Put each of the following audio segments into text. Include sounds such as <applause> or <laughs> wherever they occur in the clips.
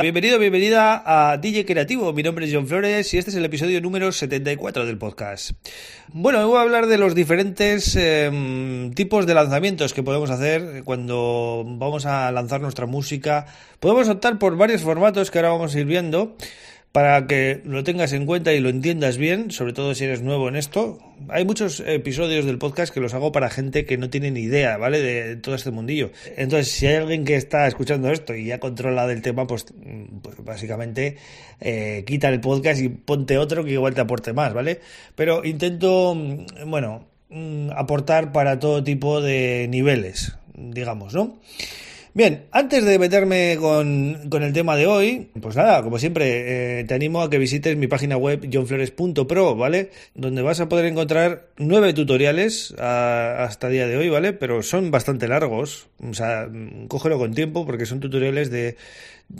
Bienvenido, bienvenida a DJ Creativo. Mi nombre es John Flores y este es el episodio número 74 del podcast. Bueno, voy a hablar de los diferentes em, tipos de lanzamientos que podemos hacer cuando vamos a lanzar nuestra música. Podemos optar por varios formatos que ahora vamos a ir viendo para que lo tengas en cuenta y lo entiendas bien, sobre todo si eres nuevo en esto. Hay muchos episodios del podcast que los hago para gente que no tiene ni idea, ¿vale? De todo este mundillo. Entonces, si hay alguien que está escuchando esto y ya controla del tema, pues, pues básicamente eh, quita el podcast y ponte otro que igual te aporte más, ¿vale? Pero intento, bueno, mm, aportar para todo tipo de niveles, digamos, ¿no? Bien, antes de meterme con, el tema de hoy, pues nada, como siempre, eh, te animo a que visites mi página web johnflores.pro, ¿vale? Donde vas a poder encontrar nueve tutoriales hasta día de hoy, ¿vale? Pero son bastante largos, o sea, cógelo con tiempo porque son tutoriales de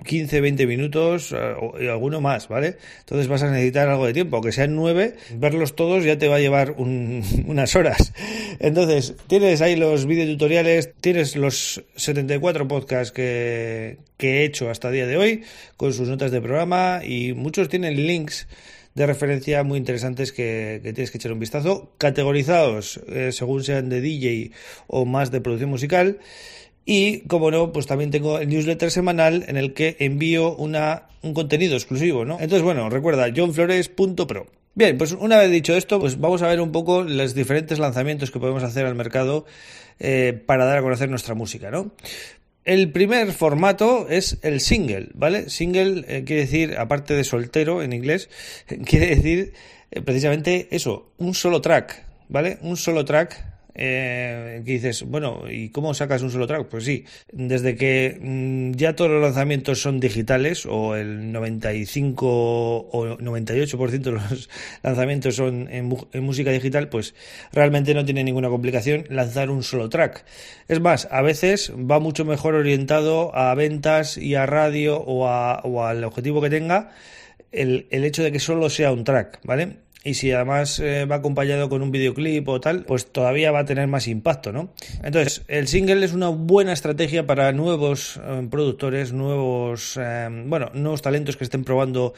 15, 20 minutos eh, y alguno más, ¿vale? Entonces vas a necesitar algo de tiempo, aunque sean nueve, verlos todos ya te va a llevar <laughs> unas horas. Entonces, tienes ahí los videotutoriales, tienes los 74 podcasts que, he hecho hasta el día de hoy, con sus notas de programa y muchos tienen links de referencia muy interesantes que, tienes que echar un vistazo, categorizados eh, según sean de DJ o más de producción musical. Y, como no, pues también tengo el newsletter semanal en el que envío una, un contenido exclusivo, ¿no? Entonces, bueno, recuerda, johnflores.pro. Bien, pues una vez dicho esto, pues vamos a ver un poco los diferentes lanzamientos que podemos hacer al mercado eh, para dar a conocer nuestra música, ¿no? El primer formato es el single, ¿vale? Single eh, quiere decir, aparte de soltero en inglés, <laughs> quiere decir eh, precisamente eso, un solo track, ¿vale? Un solo track eh, que dices, bueno, ¿y cómo sacas un solo track? Pues sí, desde que mm, ya todos los lanzamientos son digitales, o el 95 o 98% de los <laughs> lanzamientos son en, música digital, pues realmente no tiene ninguna complicación lanzar un solo track. Es más, a veces va mucho mejor orientado a ventas y a radio o, o al objetivo que tenga el, el hecho de que solo sea un track, ¿vale? Y si además eh, va acompañado con un videoclip o tal, pues todavía va a tener más impacto, ¿no? Entonces, el single es una buena estrategia para nuevos eh, productores, nuevos, eh, bueno, nuevos talentos que estén probando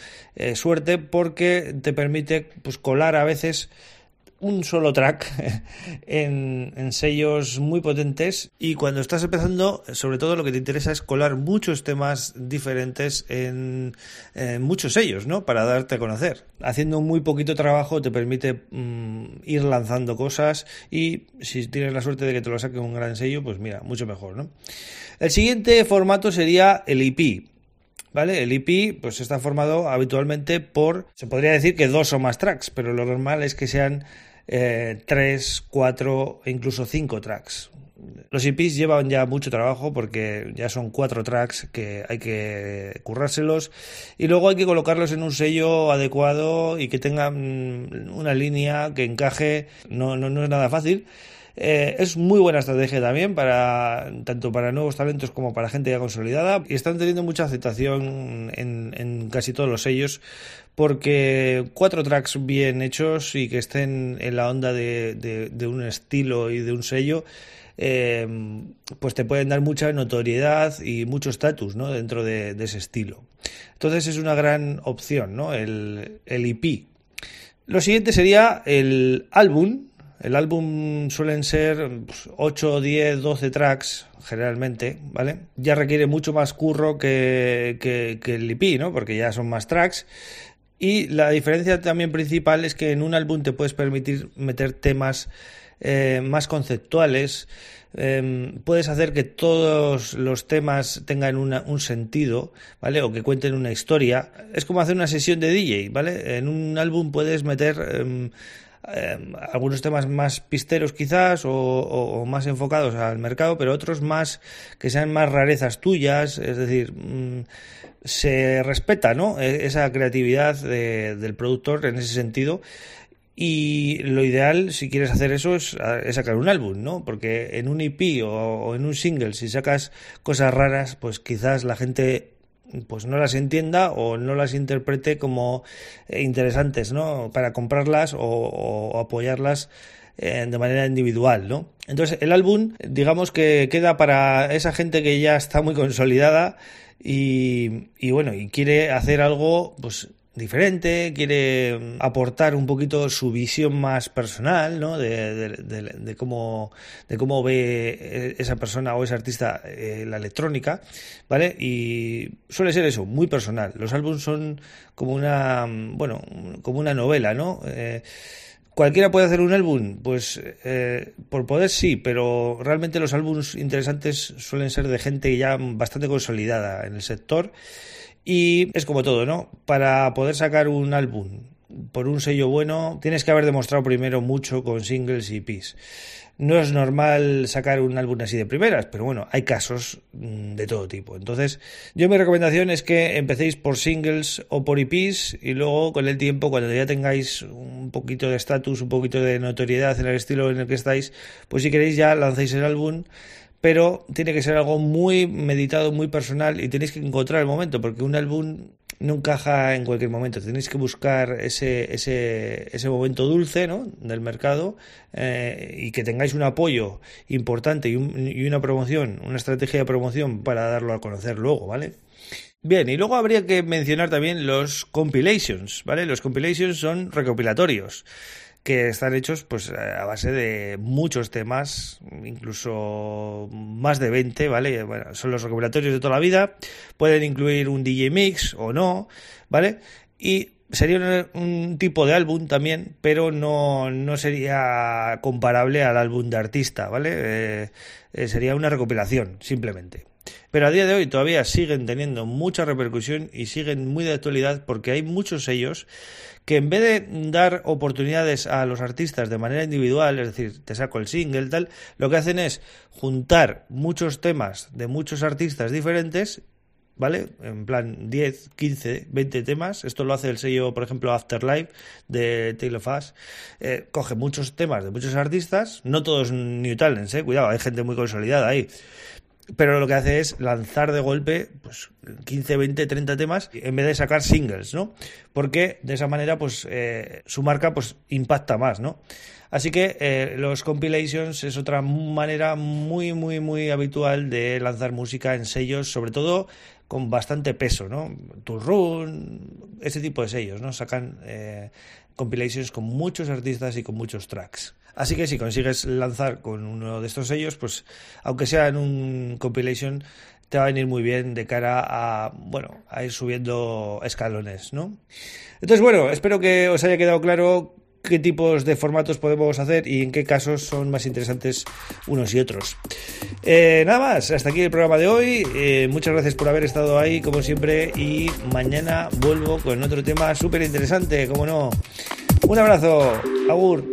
suerte porque te permite pues colar a veces un solo track <laughs> en, sellos muy potentes y cuando estás empezando, sobre todo lo que te interesa es colar muchos temas diferentes en, muchos sellos, ¿no? Para darte a conocer. Haciendo muy poquito trabajo te permite mm, ir lanzando cosas y si tienes la suerte de que te lo saque un gran sello, pues mira, mucho mejor, ¿no? El siguiente formato sería el EP. ¿Vale? El EP pues está formado habitualmente por, se podría decir que dos o más tracks, pero lo normal es que sean eh, tres, cuatro e incluso cinco tracks. Los EPs llevan ya mucho trabajo porque ya son cuatro tracks que hay que currárselos y luego hay que colocarlos en un sello adecuado y que tengan una línea que encaje. No, no, no es nada fácil. Eh, es muy buena estrategia también para tanto para nuevos talentos como para gente ya consolidada y están teniendo mucha aceptación en, en casi todos los sellos porque cuatro tracks bien hechos y que estén en la onda de, un estilo y de un sello, eh, pues te pueden dar mucha notoriedad y mucho estatus ¿no? dentro de, ese estilo. Entonces es una gran opción, ¿no? el, el EP. Lo siguiente sería el álbum. El álbum suelen ser 8, 10, 12 tracks generalmente, ¿vale? Ya requiere mucho más curro que, que, el EP, ¿no? Porque ya son más tracks. Y la diferencia también principal es que en un álbum te puedes permitir meter temas eh, más conceptuales, em, puedes hacer que todos los temas tengan un sentido, ¿vale? O que cuenten una historia. Es como hacer una sesión de DJ, ¿vale? En un álbum puedes meter em, em, algunos temas más pisteros quizás o, más enfocados al mercado, pero otros más que sean más rarezas tuyas, es decir... Mm, se respeta ¿no? E, esa creatividad del productor en ese sentido Y lo ideal, si quieres hacer eso, es, sacar un álbum, ¿no? Porque en un EP o, en un single, si sacas cosas raras, pues quizás la gente pues no las entienda o no las interprete como eh, interesantes, ¿no? Para comprarlas o, apoyarlas eh, de manera individual, ¿no? Entonces el álbum, digamos que queda para esa gente que ya está muy consolidada y, y bueno, y quiere hacer algo, pues diferente, quiere aportar un poquito su visión más personal, ¿no? De, de, cómo, de cómo ve eh, esa persona o ese artista eh, la electrónica, ¿vale? Y suele ser eso, muy personal. Los álbumes son como una, bueno, como una novela, ¿no? Eh, ¿Cualquiera puede hacer un álbum? Pues por poder sí, pero realmente los álbumes interesantes suelen ser de gente ya bastante consolidada en el sector y es como todo, ¿no? Para poder sacar un álbum por un sello bueno, tienes que haber demostrado primero mucho con singles y EPs. No es normal sacar un álbum así de primeras, pero bueno, hay casos mm, de todo tipo. Entonces, yo mi recomendación es que empecéis por singles o por EPs y luego con el tiempo, cuando ya tengáis un poquito de estatus, un poquito de notoriedad en el estilo en el que estáis, pues si queréis ya lancéis el álbum pero tiene que ser algo muy meditado, muy personal y tenéis que encontrar el momento, porque un álbum no encaja en cualquier momento. Tenéis que buscar ese, ese, ese momento dulce ¿no? del mercado eh, y que tengáis un apoyo importante y, y una promoción, una estrategia de promoción para darlo a conocer luego, ¿vale? Bien, y luego habría que mencionar también los compilations, ¿vale? Los compilations son recopilatorios que están hechos pues a base de muchos temas, incluso más de 20, ¿vale? Bueno, son los recopilatorios de toda la vida, pueden incluir un DJ mix o no, ¿vale? Y sería un, tipo de álbum también, pero no, no, sería comparable al álbum de artista, ¿vale? Eh, eh, sería una recopilación, simplemente. Pero a día de hoy todavía siguen teniendo mucha repercusión y siguen muy de actualidad porque hay muchos sellos que en vez de dar oportunidades a los artistas de manera individual, es decir, te saco el single, tal, lo que hacen es juntar muchos temas de muchos artistas diferentes ¿vale? En plan 10, 15, 20 temas. Esto lo hace el sello, por ejemplo, Afterlife de Taylor of eh, coge muchos temas de muchos artistas, no todos New Talents, ¿eh? Cuidado, hay gente muy consolidada ahí pero lo que hace es lanzar de golpe pues 15, 20, 30 temas en vez de sacar singles, ¿no? Porque de esa manera pues eh, su marca pues impacta más, ¿no? Así que eh, los compilations es otra manera muy muy muy habitual de lanzar música en sellos, sobre todo con bastante peso, ¿no? Run, ese tipo de sellos, ¿no? Sacan eh, compilations con muchos artistas y con muchos tracks. Así que si consigues lanzar con uno de estos sellos, pues aunque sea en un compilation, te va a venir muy bien de cara a, bueno, a ir subiendo escalones, ¿no? Entonces, bueno, espero que os haya quedado claro qué tipos de formatos podemos hacer y en qué casos son más interesantes unos y otros. Eh, nada más, hasta aquí el programa de hoy. Eh, muchas gracias por haber estado ahí, como siempre, y mañana vuelvo con otro tema súper interesante, como no. Un abrazo, Agur.